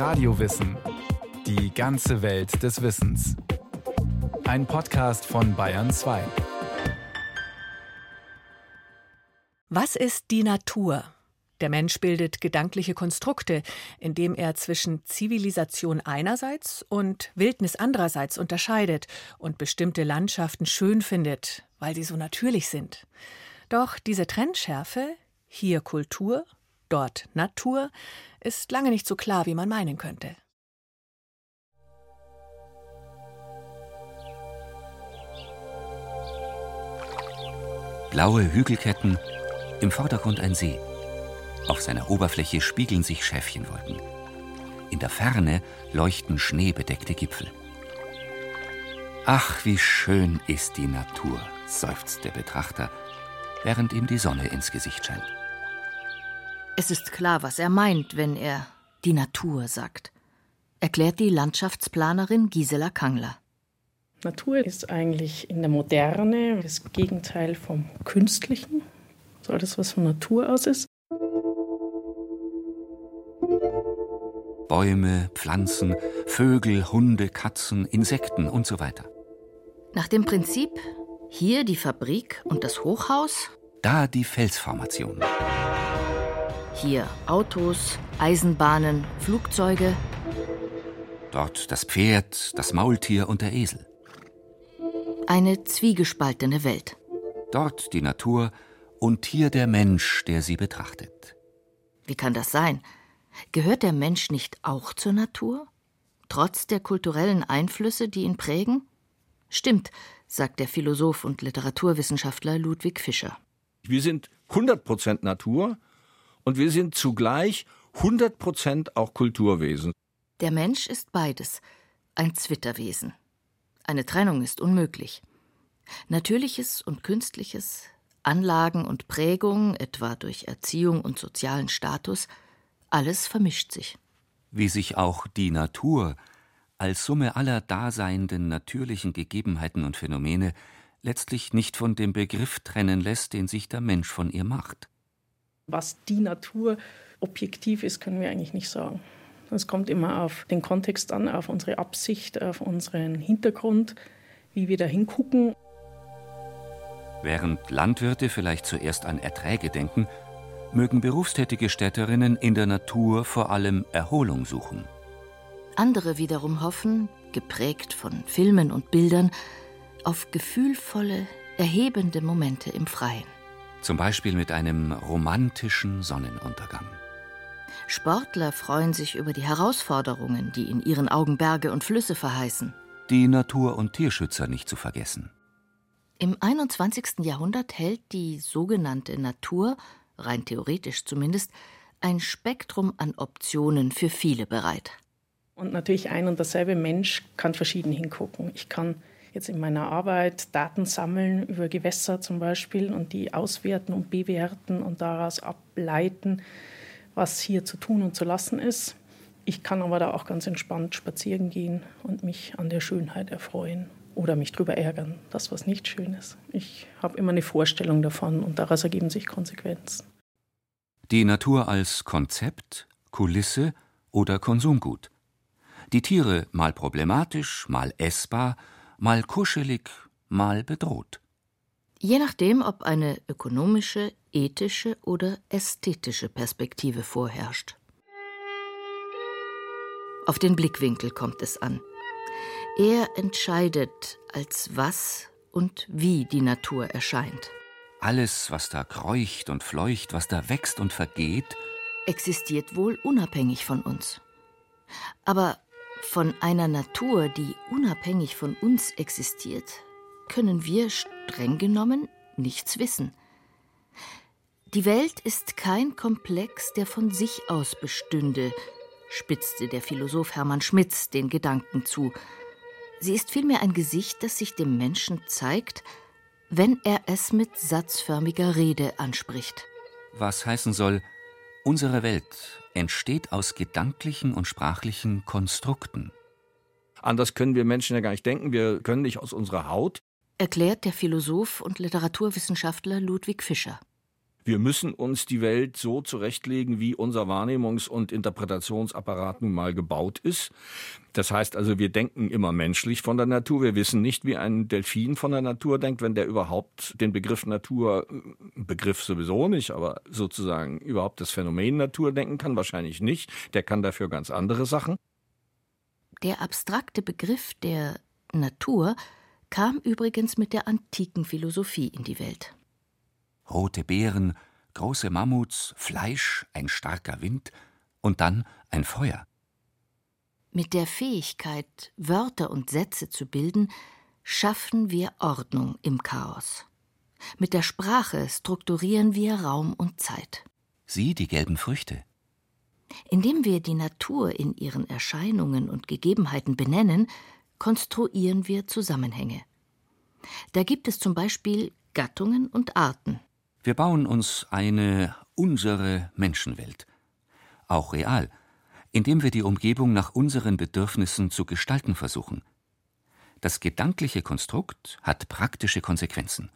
Radiowissen. Die ganze Welt des Wissens. Ein Podcast von Bayern 2. Was ist die Natur? Der Mensch bildet gedankliche Konstrukte, indem er zwischen Zivilisation einerseits und Wildnis andererseits unterscheidet und bestimmte Landschaften schön findet, weil sie so natürlich sind. Doch diese Trennschärfe, hier Kultur, dort Natur, ist lange nicht so klar, wie man meinen könnte. Blaue Hügelketten, im Vordergrund ein See. Auf seiner Oberfläche spiegeln sich Schäfchenwolken. In der Ferne leuchten schneebedeckte Gipfel. Ach, wie schön ist die Natur, seufzt der Betrachter, während ihm die Sonne ins Gesicht scheint. Es ist klar, was er meint, wenn er die Natur sagt, erklärt die Landschaftsplanerin Gisela Kangler. Natur ist eigentlich in der Moderne das Gegenteil vom Künstlichen, so alles, was von Natur aus ist. Bäume, Pflanzen, Vögel, Hunde, Katzen, Insekten und so weiter. Nach dem Prinzip hier die Fabrik und das Hochhaus, da die Felsformation. Hier Autos, Eisenbahnen, Flugzeuge. Dort das Pferd, das Maultier und der Esel. Eine zwiegespaltene Welt. Dort die Natur und hier der Mensch, der sie betrachtet. Wie kann das sein? Gehört der Mensch nicht auch zur Natur? Trotz der kulturellen Einflüsse, die ihn prägen? Stimmt, sagt der Philosoph und Literaturwissenschaftler Ludwig Fischer. Wir sind 100% Natur und wir sind zugleich 100% auch Kulturwesen. Der Mensch ist beides, ein Zwitterwesen. Eine Trennung ist unmöglich. Natürliches und Künstliches, Anlagen und Prägung, etwa durch Erziehung und sozialen Status, alles vermischt sich. Wie sich auch die Natur als Summe aller daseienden natürlichen Gegebenheiten und Phänomene letztlich nicht von dem Begriff trennen lässt, den sich der Mensch von ihr macht. Was die Natur objektiv ist, können wir eigentlich nicht sagen. Es kommt immer auf den Kontext an, auf unsere Absicht, auf unseren Hintergrund, wie wir da hingucken. Während Landwirte vielleicht zuerst an Erträge denken, mögen berufstätige Städterinnen in der Natur vor allem Erholung suchen. Andere wiederum hoffen, geprägt von Filmen und Bildern, auf gefühlvolle, erhebende Momente im Freien. Zum Beispiel mit einem romantischen Sonnenuntergang. Sportler freuen sich über die Herausforderungen, die in ihren Augen Berge und Flüsse verheißen. Die Natur- und Tierschützer nicht zu vergessen. Im 21. Jahrhundert hält die sogenannte Natur, rein theoretisch zumindest, ein Spektrum an Optionen für viele bereit. Und natürlich ein und derselbe Mensch kann verschieden hingucken. Ich kann jetzt in meiner Arbeit Daten sammeln über Gewässer zum Beispiel und die auswerten und bewerten und daraus ableiten, was hier zu tun und zu lassen ist. Ich kann aber da auch ganz entspannt spazieren gehen und mich an der Schönheit erfreuen oder mich darüber ärgern, das was nicht schön ist. Ich habe immer eine Vorstellung davon und daraus ergeben sich Konsequenzen. Die Natur als Konzept, Kulisse oder Konsumgut. Die Tiere mal problematisch, mal essbar, mal kuschelig, mal bedroht. Je nachdem, ob eine ökonomische, ethische oder ästhetische Perspektive vorherrscht. Auf den Blickwinkel kommt es an. Er entscheidet, als was und wie die Natur erscheint. Alles, was da kreucht und fleucht, was da wächst und vergeht, existiert wohl unabhängig von uns. Aber von einer Natur, die unabhängig von uns existiert, können wir streng genommen nichts wissen. Die Welt ist kein Komplex, der von sich aus bestünde, spitzte der Philosoph Hermann Schmitz den Gedanken zu. Sie ist vielmehr ein Gesicht, das sich dem Menschen zeigt, wenn er es mit satzförmiger Rede anspricht. Was heißen soll, unsere Welt entsteht aus gedanklichen und sprachlichen Konstrukten. Anders können wir Menschen ja gar nicht denken, wir können nicht aus unserer Haut. Erklärt der Philosoph und Literaturwissenschaftler Ludwig Fischer. Wir müssen uns die Welt so zurechtlegen, wie unser Wahrnehmungs- und Interpretationsapparat nun mal gebaut ist. Das heißt also, wir denken immer menschlich von der Natur. Wir wissen nicht, wie ein Delfin von der Natur denkt, wenn der überhaupt den Begriff Natur, Begriff sowieso nicht, aber sozusagen überhaupt das Phänomen Natur denken kann. Wahrscheinlich nicht. Der kann dafür ganz andere Sachen. Der abstrakte Begriff der Natur kam übrigens mit der antiken Philosophie in die Welt rote Beeren, große Mammuts, Fleisch, ein starker Wind und dann ein Feuer. Mit der Fähigkeit, Wörter und Sätze zu bilden, schaffen wir Ordnung im Chaos. Mit der Sprache strukturieren wir Raum und Zeit. Sieh die gelben Früchte. Indem wir die Natur in ihren Erscheinungen und Gegebenheiten benennen, konstruieren wir Zusammenhänge. Da gibt es zum Beispiel Gattungen und Arten. Wir bauen uns eine unsere Menschenwelt, auch real, indem wir die Umgebung nach unseren Bedürfnissen zu gestalten versuchen. Das gedankliche Konstrukt hat praktische Konsequenzen.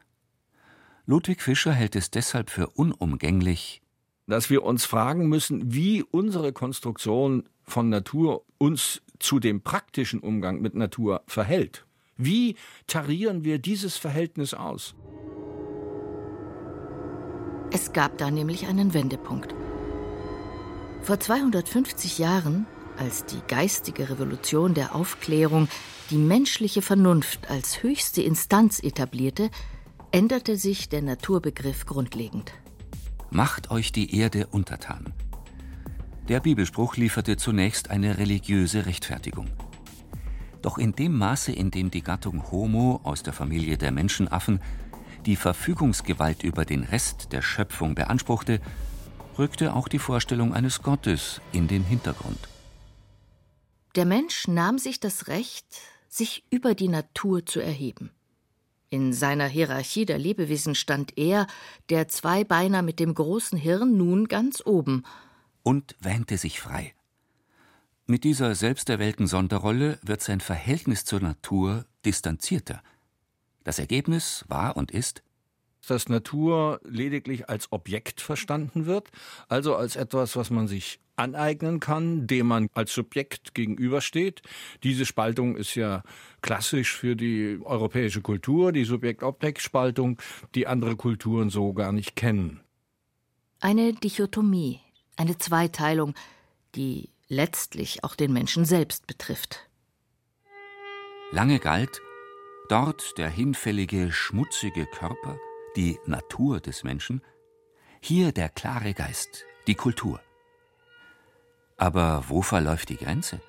Ludwig Fischer hält es deshalb für unumgänglich, dass wir uns fragen müssen, wie unsere Konstruktion von Natur uns zu dem praktischen Umgang mit Natur verhält. Wie tarieren wir dieses Verhältnis aus? Es gab da nämlich einen Wendepunkt. Vor 250 Jahren, als die geistige Revolution der Aufklärung die menschliche Vernunft als höchste Instanz etablierte, änderte sich der Naturbegriff grundlegend. Macht euch die Erde untertan. Der Bibelspruch lieferte zunächst eine religiöse Rechtfertigung. Doch in dem Maße, in dem die Gattung Homo aus der Familie der Menschenaffen die Verfügungsgewalt über den Rest der Schöpfung beanspruchte, rückte auch die Vorstellung eines Gottes in den Hintergrund. Der Mensch nahm sich das Recht, sich über die Natur zu erheben. In seiner Hierarchie der Lebewesen stand er, der Zweibeiner mit dem großen Hirn, nun ganz oben. Und wähnte sich frei. Mit dieser selbsterwählten Sonderrolle wird sein Verhältnis zur Natur distanzierter – das Ergebnis war und ist, dass Natur lediglich als Objekt verstanden wird, also als etwas, was man sich aneignen kann, dem man als Subjekt gegenübersteht. Diese Spaltung ist ja klassisch für die europäische Kultur, die Subjekt-Objekt-Spaltung, die andere Kulturen so gar nicht kennen. Eine Dichotomie, eine Zweiteilung, die letztlich auch den Menschen selbst betrifft. Lange galt, Dort der hinfällige, schmutzige Körper, die Natur des Menschen, hier der klare Geist, die Kultur. Aber wo verläuft die Grenze?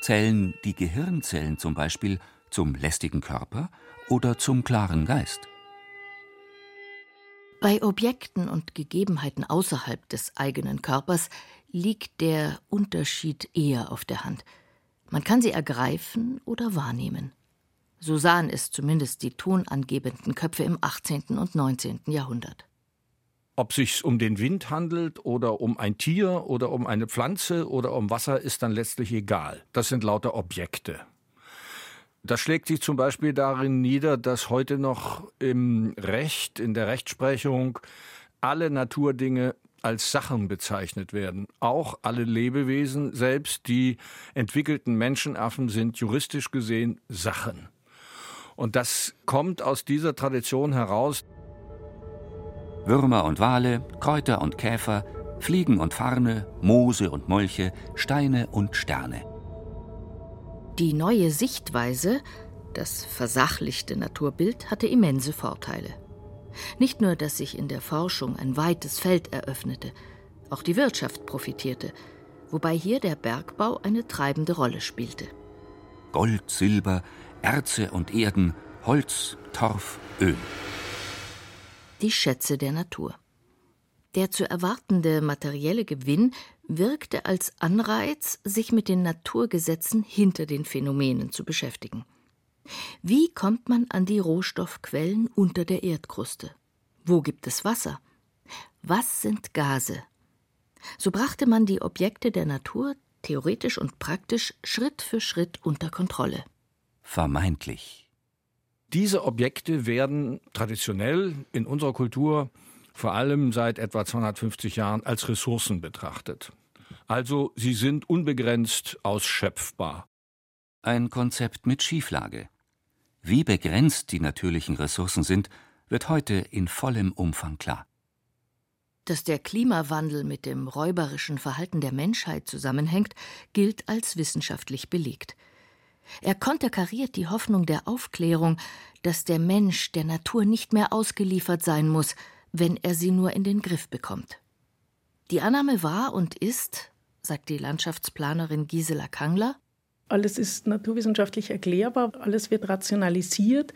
Zählen die Gehirnzellen zum Beispiel zum lästigen Körper oder zum klaren Geist? Bei Objekten und Gegebenheiten außerhalb des eigenen Körpers liegt der Unterschied eher auf der Hand. Man kann sie ergreifen oder wahrnehmen. So sahen es zumindest die tonangebenden Köpfe im 18. und 19. Jahrhundert. Ob sich um den Wind handelt oder um ein Tier oder um eine Pflanze oder um Wasser, ist dann letztlich egal. Das sind lauter Objekte. Das schlägt sich zum Beispiel darin nieder, dass heute noch im Recht, in der Rechtsprechung, alle Naturdinge als Sachen bezeichnet werden. Auch alle Lebewesen, selbst die entwickelten Menschenaffen, sind juristisch gesehen Sachen. Und das kommt aus dieser Tradition heraus. Würmer und Wale, Kräuter und Käfer, Fliegen und Farne, Moose und Molche, Steine und Sterne. Die neue Sichtweise, das versachlichte Naturbild, hatte immense Vorteile. Nicht nur, dass sich in der Forschung ein weites Feld eröffnete, auch die Wirtschaft profitierte, wobei hier der Bergbau eine treibende Rolle spielte. Gold, Silber, Erze und Erden, Holz, Torf, Öl. Die Schätze der Natur. Der zu erwartende materielle Gewinn wirkte als Anreiz, sich mit den Naturgesetzen hinter den Phänomenen zu beschäftigen. Wie kommt man an die Rohstoffquellen unter der Erdkruste? Wo gibt es Wasser? Was sind Gase? So brachte man die Objekte der Natur theoretisch und praktisch Schritt für Schritt unter Kontrolle vermeintlich. Diese Objekte werden traditionell in unserer Kultur vor allem seit etwa 250 Jahren als Ressourcen betrachtet. Also sie sind unbegrenzt ausschöpfbar. Ein Konzept mit Schieflage. Wie begrenzt die natürlichen Ressourcen sind, wird heute in vollem Umfang klar. Dass der Klimawandel mit dem räuberischen Verhalten der Menschheit zusammenhängt, gilt als wissenschaftlich belegt. Er konterkariert die Hoffnung der Aufklärung, dass der Mensch der Natur nicht mehr ausgeliefert sein muss, wenn er sie nur in den Griff bekommt. Die Annahme war und ist, sagt die Landschaftsplanerin Gisela Kangler, alles ist naturwissenschaftlich erklärbar, alles wird rationalisiert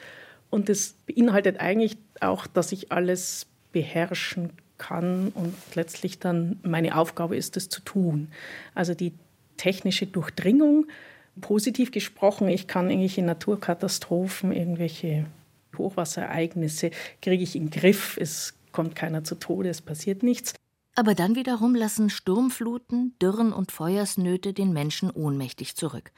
und es beinhaltet eigentlich auch, dass ich alles beherrschen kann und letztlich dann meine Aufgabe ist, es zu tun. Also die technische Durchdringung, positiv gesprochen, ich kann irgendwelche Naturkatastrophen, irgendwelche Hochwasserereignisse, kriege ich in den Griff, es kommt keiner zu Tode, es passiert nichts. Aber dann wiederum lassen Sturmfluten, Dürren und Feuersnöte den Menschen ohnmächtig zurück.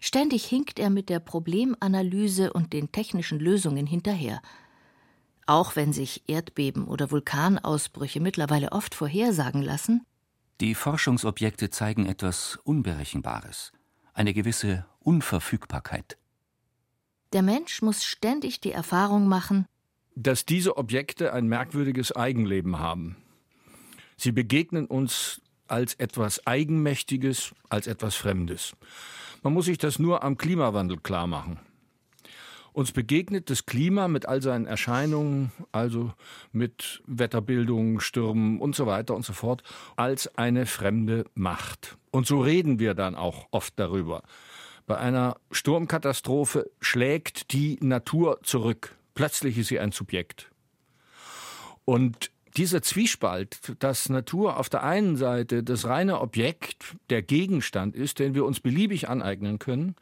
Ständig hinkt er mit der Problemanalyse und den technischen Lösungen hinterher. Auch wenn sich Erdbeben oder Vulkanausbrüche mittlerweile oft vorhersagen lassen, die Forschungsobjekte zeigen etwas Unberechenbares, eine gewisse Unverfügbarkeit. Der Mensch muss ständig die Erfahrung machen, dass diese Objekte ein merkwürdiges Eigenleben haben. Sie begegnen uns als etwas Eigenmächtiges, als etwas Fremdes. Man muss sich das nur am Klimawandel klar machen. Uns begegnet das Klima mit all seinen Erscheinungen, also mit Wetterbildung, Stürmen und so weiter und so fort, als eine fremde Macht. Und so reden wir dann auch oft darüber. Bei einer Sturmkatastrophe schlägt die Natur zurück. Plötzlich ist sie ein Subjekt. Und dieser Zwiespalt, dass Natur auf der einen Seite das reine Objekt, der Gegenstand ist, den wir uns beliebig aneignen können,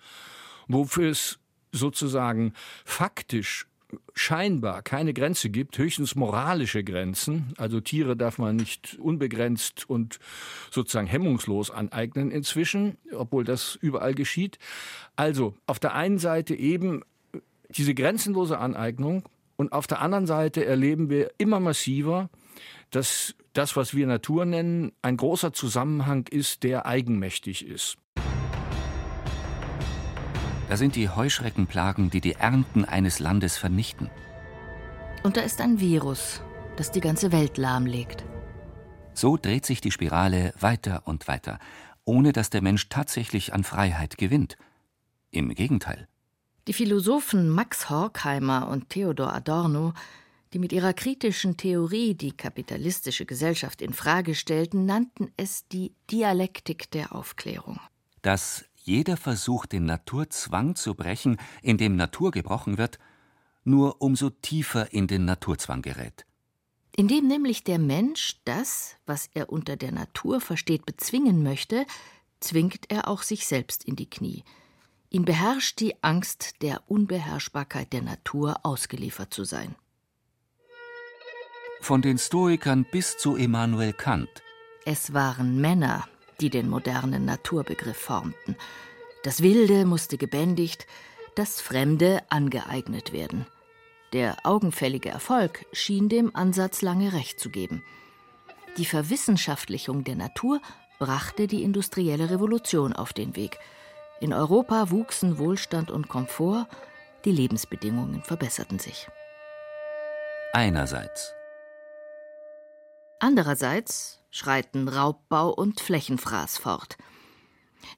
wofür es sozusagen faktisch scheinbar keine Grenze gibt, höchstens moralische Grenzen. Also Tiere darf man nicht unbegrenzt und sozusagen hemmungslos aneignen inzwischen, obwohl das überall geschieht. Also auf der einen Seite eben diese grenzenlose Aneignung und auf der anderen Seite erleben wir immer massiver, dass das, was wir Natur nennen, ein großer Zusammenhang ist, der eigenmächtig ist. Da sind die Heuschreckenplagen, die die Ernten eines Landes vernichten. Und da ist ein Virus, das die ganze Welt lahmlegt. So dreht sich die Spirale weiter und weiter, ohne dass der Mensch tatsächlich an Freiheit gewinnt. Im Gegenteil. Die Philosophen Max Horkheimer und Theodor Adorno die mit ihrer kritischen Theorie die kapitalistische Gesellschaft in Frage stellten, nannten es die Dialektik der Aufklärung. Dass jeder Versuch, den Naturzwang zu brechen, in dem Natur gebrochen wird, nur umso tiefer in den Naturzwang gerät. Indem nämlich der Mensch das, was er unter der Natur versteht, bezwingen möchte, zwingt er auch sich selbst in die Knie. Ihn beherrscht die Angst der Unbeherrschbarkeit der Natur ausgeliefert zu sein von den Stoikern bis zu Immanuel Kant. Es waren Männer, die den modernen Naturbegriff formten. Das Wilde musste gebändigt, das Fremde angeeignet werden. Der augenfällige Erfolg schien dem Ansatz lange recht zu geben. Die Verwissenschaftlichung der Natur brachte die industrielle Revolution auf den Weg. In Europa wuchsen Wohlstand und Komfort, die Lebensbedingungen verbesserten sich. Einerseits Andererseits schreiten Raubbau und Flächenfraß fort.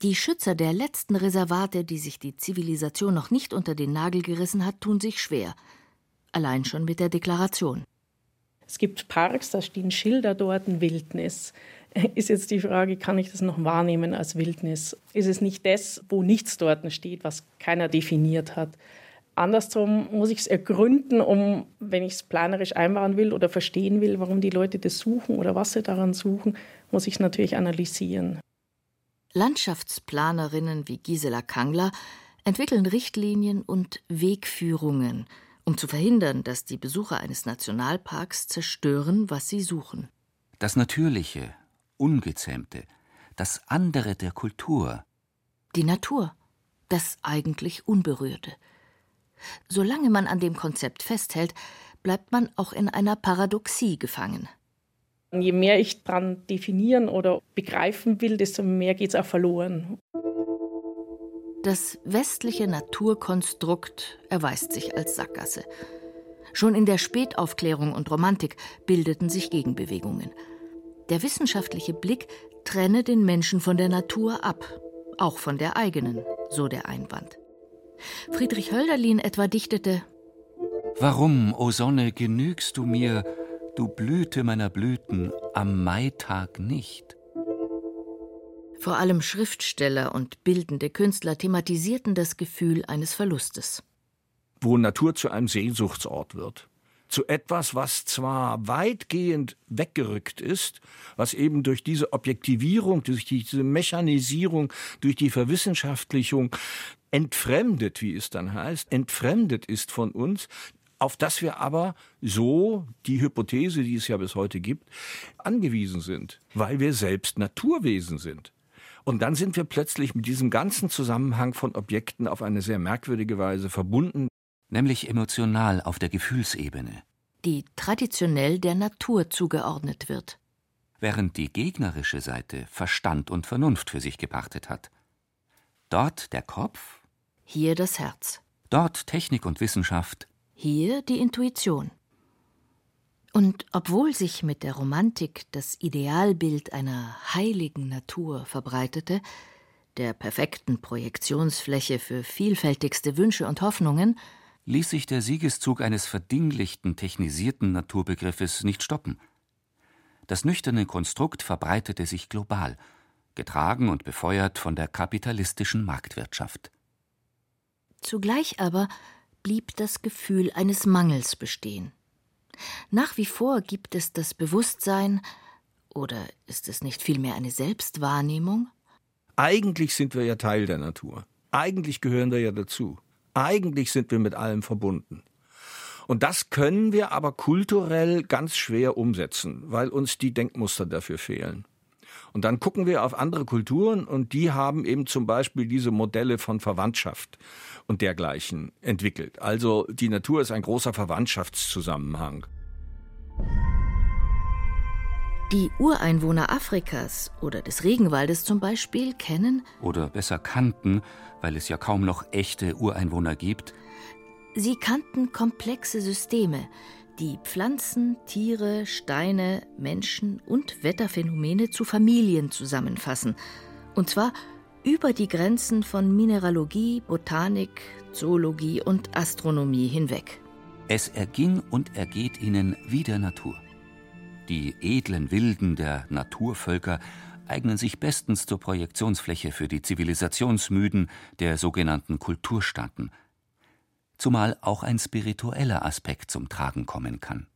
Die Schützer der letzten Reservate, die sich die Zivilisation noch nicht unter den Nagel gerissen hat, tun sich schwer. Allein schon mit der Deklaration. Es gibt Parks, da stehen Schilder dort, ein Wildnis. Ist jetzt die Frage, kann ich das noch wahrnehmen als Wildnis? Ist es nicht das, wo nichts dort steht, was keiner definiert hat? Andersrum muss ich es ergründen, um, wenn ich es planerisch einbauen will oder verstehen will, warum die Leute das suchen oder was sie daran suchen, muss ich es natürlich analysieren. Landschaftsplanerinnen wie Gisela Kangler entwickeln Richtlinien und Wegführungen, um zu verhindern, dass die Besucher eines Nationalparks zerstören, was sie suchen. Das Natürliche, Ungezähmte, das andere der Kultur. Die Natur, das eigentlich Unberührte. Solange man an dem Konzept festhält, bleibt man auch in einer Paradoxie gefangen. Je mehr ich dran definieren oder begreifen will, desto mehr geht es auch verloren. Das westliche Naturkonstrukt erweist sich als Sackgasse. Schon in der Spätaufklärung und Romantik bildeten sich Gegenbewegungen. Der wissenschaftliche Blick trenne den Menschen von der Natur ab, auch von der eigenen, so der Einwand. Friedrich Hölderlin etwa dichtete Warum, o Sonne, genügst du mir, du Blüte meiner Blüten, am Maitag nicht? Vor allem Schriftsteller und bildende Künstler thematisierten das Gefühl eines Verlustes. Wo Natur zu einem Sehnsuchtsort wird. Zu etwas, was zwar weitgehend weggerückt ist, was eben durch diese Objektivierung, durch diese Mechanisierung, durch die Verwissenschaftlichung entfremdet, wie es dann heißt, entfremdet ist von uns, auf das wir aber so, die Hypothese, die es ja bis heute gibt, angewiesen sind, weil wir selbst Naturwesen sind. Und dann sind wir plötzlich mit diesem ganzen Zusammenhang von Objekten auf eine sehr merkwürdige Weise verbunden. Nämlich emotional auf der Gefühlsebene. Die traditionell der Natur zugeordnet wird. Während die gegnerische Seite Verstand und Vernunft für sich gepachtet hat. Dort der Kopf. Hier das Herz. Dort Technik und Wissenschaft hier die Intuition. Und obwohl sich mit der Romantik das Idealbild einer heiligen Natur verbreitete, der perfekten Projektionsfläche für vielfältigste Wünsche und Hoffnungen, ließ sich der Siegeszug eines verdinglichten, technisierten Naturbegriffes nicht stoppen. Das nüchterne Konstrukt verbreitete sich global, getragen und befeuert von der kapitalistischen Marktwirtschaft. Zugleich aber blieb das Gefühl eines Mangels bestehen. Nach wie vor gibt es das Bewusstsein, oder ist es nicht vielmehr eine Selbstwahrnehmung? Eigentlich sind wir ja Teil der Natur. Eigentlich gehören wir ja dazu. Eigentlich sind wir mit allem verbunden. Und das können wir aber kulturell ganz schwer umsetzen, weil uns die Denkmuster dafür fehlen. Und dann gucken wir auf andere Kulturen und die haben eben zum Beispiel diese Modelle von Verwandtschaft und dergleichen entwickelt. Also die Natur ist ein großer Verwandtschaftszusammenhang. Die Ureinwohner Afrikas oder des Regenwaldes zum Beispiel kennen oder besser kannten, weil es ja kaum noch echte Ureinwohner gibt. Sie kannten komplexe Systeme, die Pflanzen, Tiere, Steine, Menschen und Wetterphänomene zu Familien zusammenfassen. Und zwar über die Grenzen von Mineralogie, Botanik, Zoologie und Astronomie hinweg. Es erging und ergeht ihnen wie der Natur. Die edlen Wilden der Naturvölker eignen sich bestens zur Projektionsfläche für die Zivilisationsmüden der sogenannten Kulturstaaten – zumal auch ein spiritueller Aspekt zum Tragen kommen kann.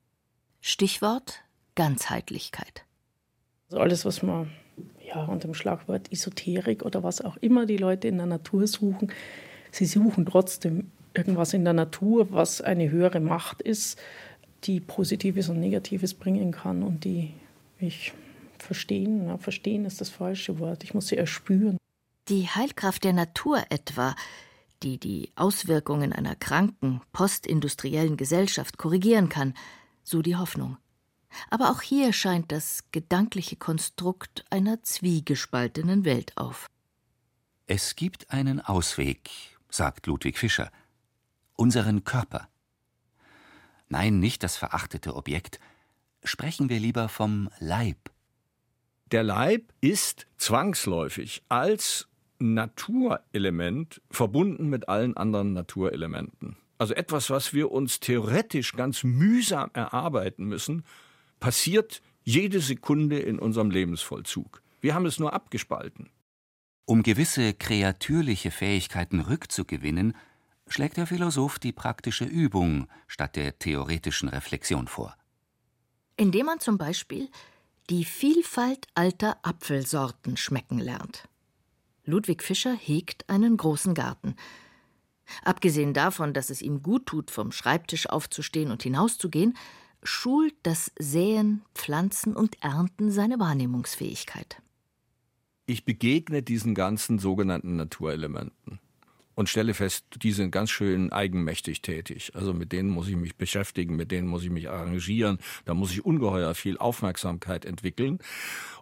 Stichwort Ganzheitlichkeit. Also alles, was man ja, unter dem Schlagwort Esoterik oder was auch immer die Leute in der Natur suchen, sie suchen trotzdem irgendwas in der Natur, was eine höhere Macht ist, die Positives und Negatives bringen kann und die ich verstehen. Ja, verstehen ist das falsche Wort. Ich muss sie erspüren. Die Heilkraft der Natur etwa, die die Auswirkungen einer kranken, postindustriellen Gesellschaft korrigieren kann, so die Hoffnung. Aber auch hier scheint das gedankliche Konstrukt einer zwiegespaltenen Welt auf. Es gibt einen Ausweg, sagt Ludwig Fischer, unseren Körper. Nein, nicht das verachtete Objekt, sprechen wir lieber vom Leib. Der Leib ist zwangsläufig als Naturelement verbunden mit allen anderen Naturelementen. Also etwas, was wir uns theoretisch ganz mühsam erarbeiten müssen, passiert jede Sekunde in unserem Lebensvollzug. Wir haben es nur abgespalten. Um gewisse kreatürliche Fähigkeiten rückzugewinnen, schlägt der Philosoph die praktische Übung statt der theoretischen Reflexion vor. Indem man zum Beispiel die Vielfalt alter Apfelsorten schmecken lernt. Ludwig Fischer hegt einen großen Garten. Abgesehen davon, dass es ihm gut tut, vom Schreibtisch aufzustehen und hinauszugehen, schult das Säen, Pflanzen und Ernten seine Wahrnehmungsfähigkeit. Ich begegne diesen ganzen sogenannten Naturelementen. Und stelle fest, die sind ganz schön eigenmächtig tätig. Also mit denen muss ich mich beschäftigen, mit denen muss ich mich arrangieren, da muss ich ungeheuer viel Aufmerksamkeit entwickeln.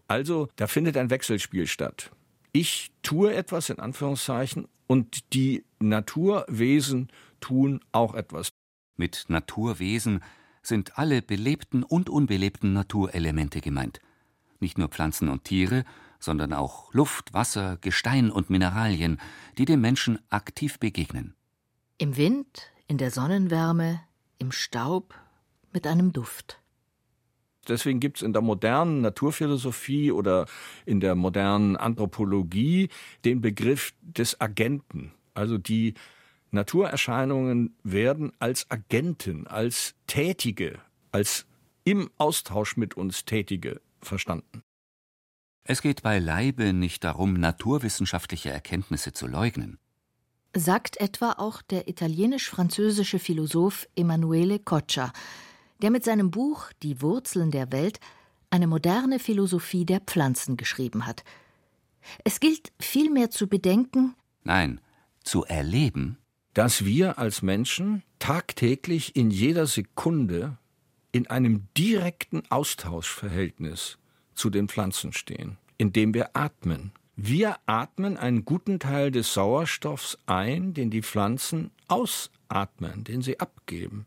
Also da findet ein Wechselspiel statt. Ich tue etwas in Anführungszeichen und die Naturwesen tun auch etwas. Mit Naturwesen sind alle belebten und unbelebten Naturelemente gemeint. Nicht nur Pflanzen und Tiere, sondern auch Luft, Wasser, Gestein und Mineralien, die dem Menschen aktiv begegnen. Im Wind, in der Sonnenwärme, im Staub, mit einem Duft. Deswegen gibt es in der modernen Naturphilosophie oder in der modernen Anthropologie den Begriff des Agenten. Also die Naturerscheinungen werden als Agenten, als Tätige, als im Austausch mit uns Tätige verstanden. Es geht beileibe nicht darum, naturwissenschaftliche Erkenntnisse zu leugnen. Sagt etwa auch der italienisch-französische Philosoph Emanuele Coccia, der mit seinem Buch Die Wurzeln der Welt eine moderne Philosophie der Pflanzen geschrieben hat. Es gilt vielmehr zu bedenken, nein, zu erleben, dass wir als Menschen tagtäglich in jeder Sekunde in einem direkten Austauschverhältnis zu den Pflanzen stehen, indem wir atmen. Wir atmen einen guten Teil des Sauerstoffs ein, den die Pflanzen ausatmen, den sie abgeben.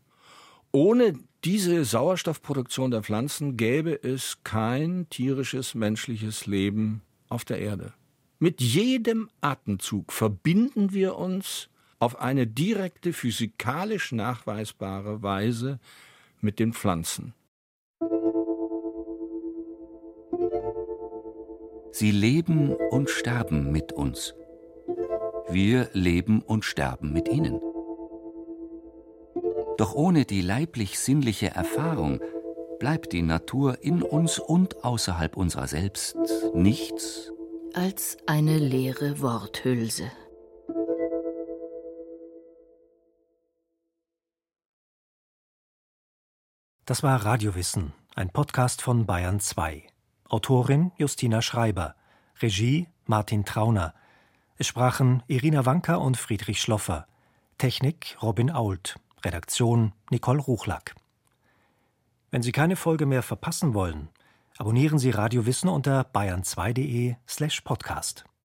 Ohne diese Sauerstoffproduktion der Pflanzen gäbe es kein tierisches menschliches Leben auf der Erde. Mit jedem Atemzug verbinden wir uns auf eine direkte physikalisch nachweisbare Weise mit den Pflanzen. Sie leben und sterben mit uns. Wir leben und sterben mit ihnen. Doch ohne die leiblich-sinnliche Erfahrung bleibt die Natur in uns und außerhalb unserer selbst nichts als eine leere Worthülse. Das war Radiowissen, ein Podcast von Bayern 2. Autorin Justina Schreiber, Regie Martin Trauner. Es sprachen Irina Wanka und Friedrich Schloffer. Technik Robin Ault. Redaktion Nicole Ruchlack. Wenn Sie keine Folge mehr verpassen wollen, abonnieren Sie Radio Wissen unter bayern2.de slash podcast.